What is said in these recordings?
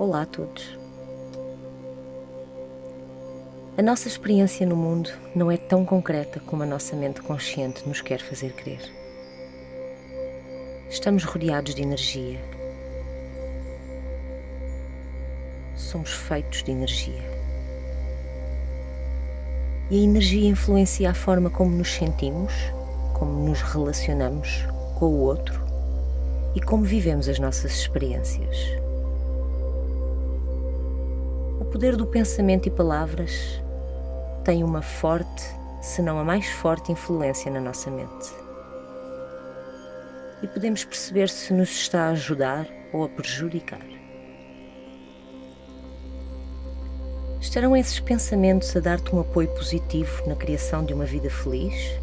Olá a todos. A nossa experiência no mundo não é tão concreta como a nossa mente consciente nos quer fazer crer. Estamos rodeados de energia. Somos feitos de energia. E a energia influencia a forma como nos sentimos, como nos relacionamos com o outro e como vivemos as nossas experiências poder do pensamento e palavras tem uma forte, se não a mais forte influência na nossa mente. E podemos perceber se nos está a ajudar ou a prejudicar. Estarão esses pensamentos a dar-te um apoio positivo na criação de uma vida feliz?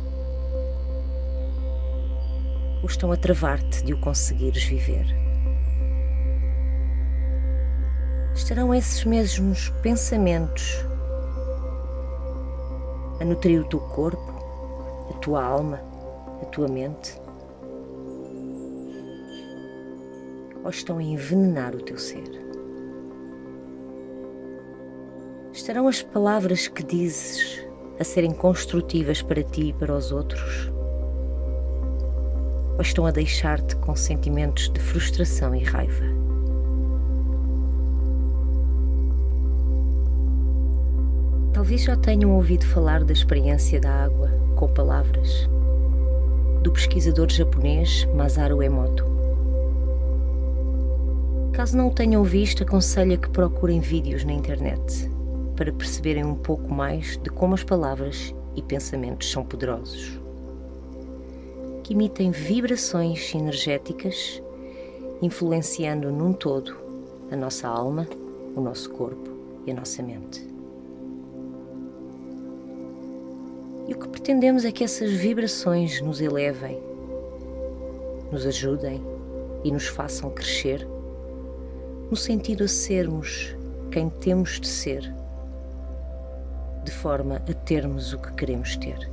Ou estão a travar-te de o conseguires viver? Estarão esses mesmos pensamentos a nutrir o teu corpo, a tua alma, a tua mente? Ou estão a envenenar o teu ser? Estarão as palavras que dizes a serem construtivas para ti e para os outros? Ou estão a deixar-te com sentimentos de frustração e raiva? Talvez já tenham ouvido falar da experiência da água com palavras do pesquisador japonês Masaru Emoto. Caso não o tenham visto, aconselho que procurem vídeos na internet para perceberem um pouco mais de como as palavras e pensamentos são poderosos, que emitem vibrações energéticas, influenciando num todo a nossa alma, o nosso corpo e a nossa mente. E o que pretendemos é que essas vibrações nos elevem, nos ajudem e nos façam crescer, no sentido a sermos quem temos de ser, de forma a termos o que queremos ter.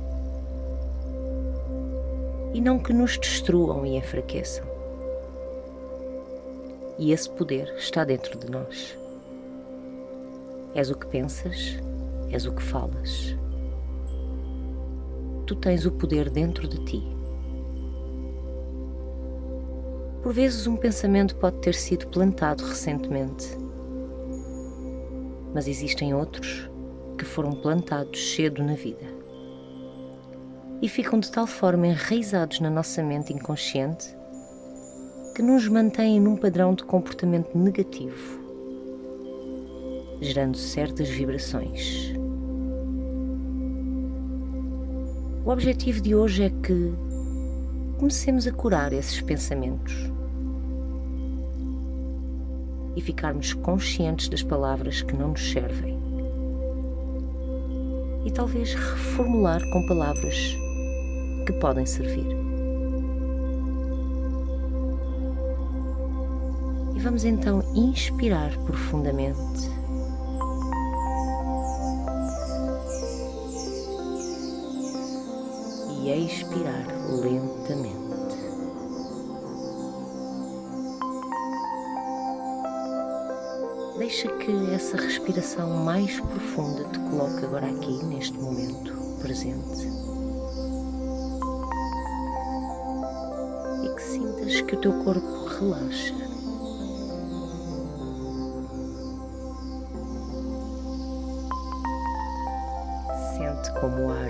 E não que nos destruam e enfraqueçam. E esse poder está dentro de nós. És o que pensas, és o que falas tu tens o poder dentro de ti. Por vezes, um pensamento pode ter sido plantado recentemente, mas existem outros que foram plantados cedo na vida. E ficam de tal forma enraizados na nossa mente inconsciente que nos mantêm num padrão de comportamento negativo, gerando certas vibrações O objetivo de hoje é que comecemos a curar esses pensamentos e ficarmos conscientes das palavras que não nos servem. E talvez reformular com palavras que podem servir. E vamos então inspirar profundamente e expirar lentamente. Deixa que essa respiração mais profunda te coloque agora aqui, neste momento presente. E que sintas que o teu corpo relaxa. como o ar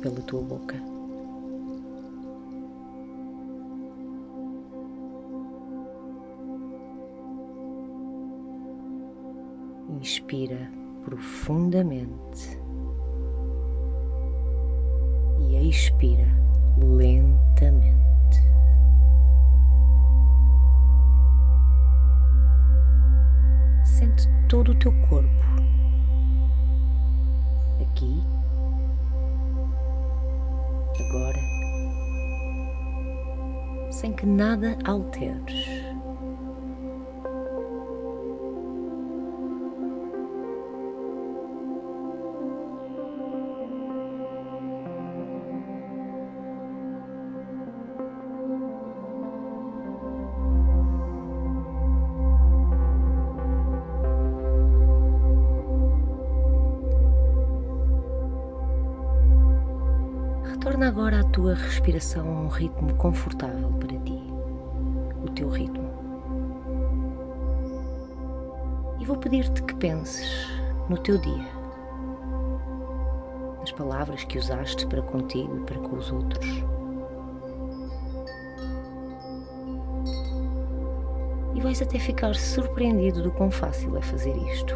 pela tua boca. Inspira profundamente e expira lentamente. todo o teu corpo. Aqui, agora, sem que nada alteres. Agora a tua respiração um ritmo confortável para ti, o teu ritmo. E vou pedir-te que penses no teu dia, nas palavras que usaste para contigo e para com os outros. E vais até ficar surpreendido do quão fácil é fazer isto.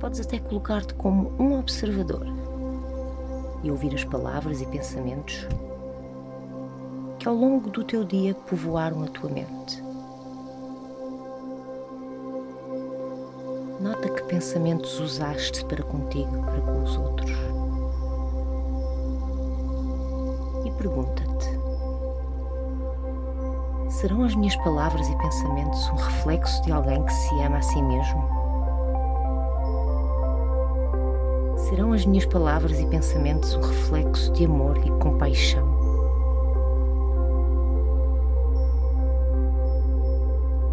Podes até colocar-te como um observador e ouvir as palavras e pensamentos que ao longo do teu dia povoaram a tua mente. Nota que pensamentos usaste para contigo para com os outros. E pergunta-te: serão as minhas palavras e pensamentos um reflexo de alguém que se ama a si mesmo? Serão as minhas palavras e pensamentos um reflexo de amor e compaixão?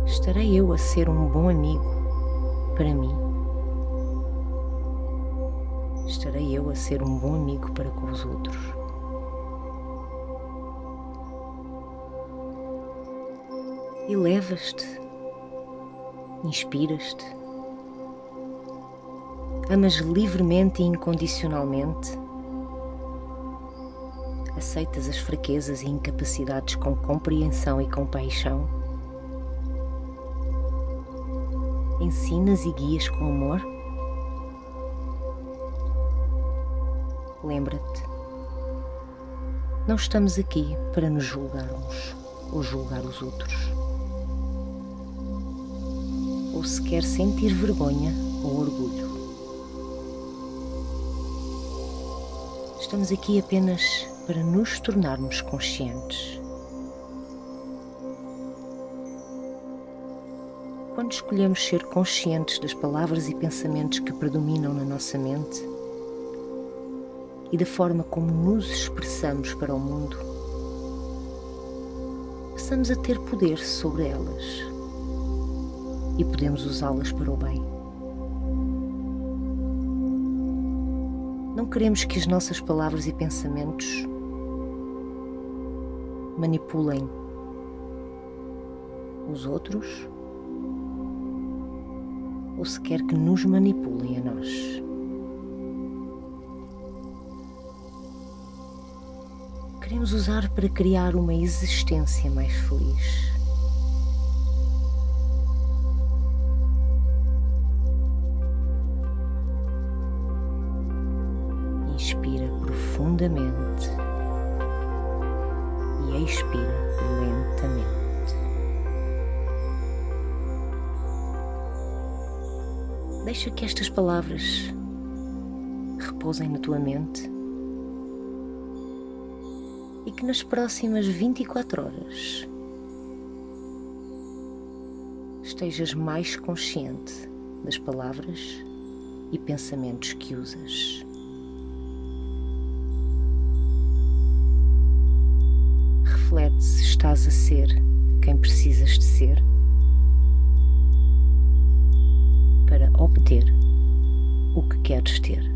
Estarei eu a ser um bom amigo para mim? Estarei eu a ser um bom amigo para com os outros? Elevas-te, inspiras-te Amas livremente e incondicionalmente? Aceitas as fraquezas e incapacidades com compreensão e compaixão? Ensinas e guias com amor? Lembra-te, não estamos aqui para nos julgarmos ou julgar os outros, ou sequer sentir vergonha ou orgulho. Estamos aqui apenas para nos tornarmos conscientes. Quando escolhemos ser conscientes das palavras e pensamentos que predominam na nossa mente e da forma como nos expressamos para o mundo, passamos a ter poder sobre elas e podemos usá-las para o bem. Não queremos que as nossas palavras e pensamentos manipulem os outros ou sequer que nos manipulem a nós. Queremos usar para criar uma existência mais feliz. Inspira profundamente e expira lentamente. Deixa que estas palavras repousem na tua mente e que nas próximas 24 horas estejas mais consciente das palavras e pensamentos que usas. Se estás a ser quem precisas de ser para obter o que queres ter.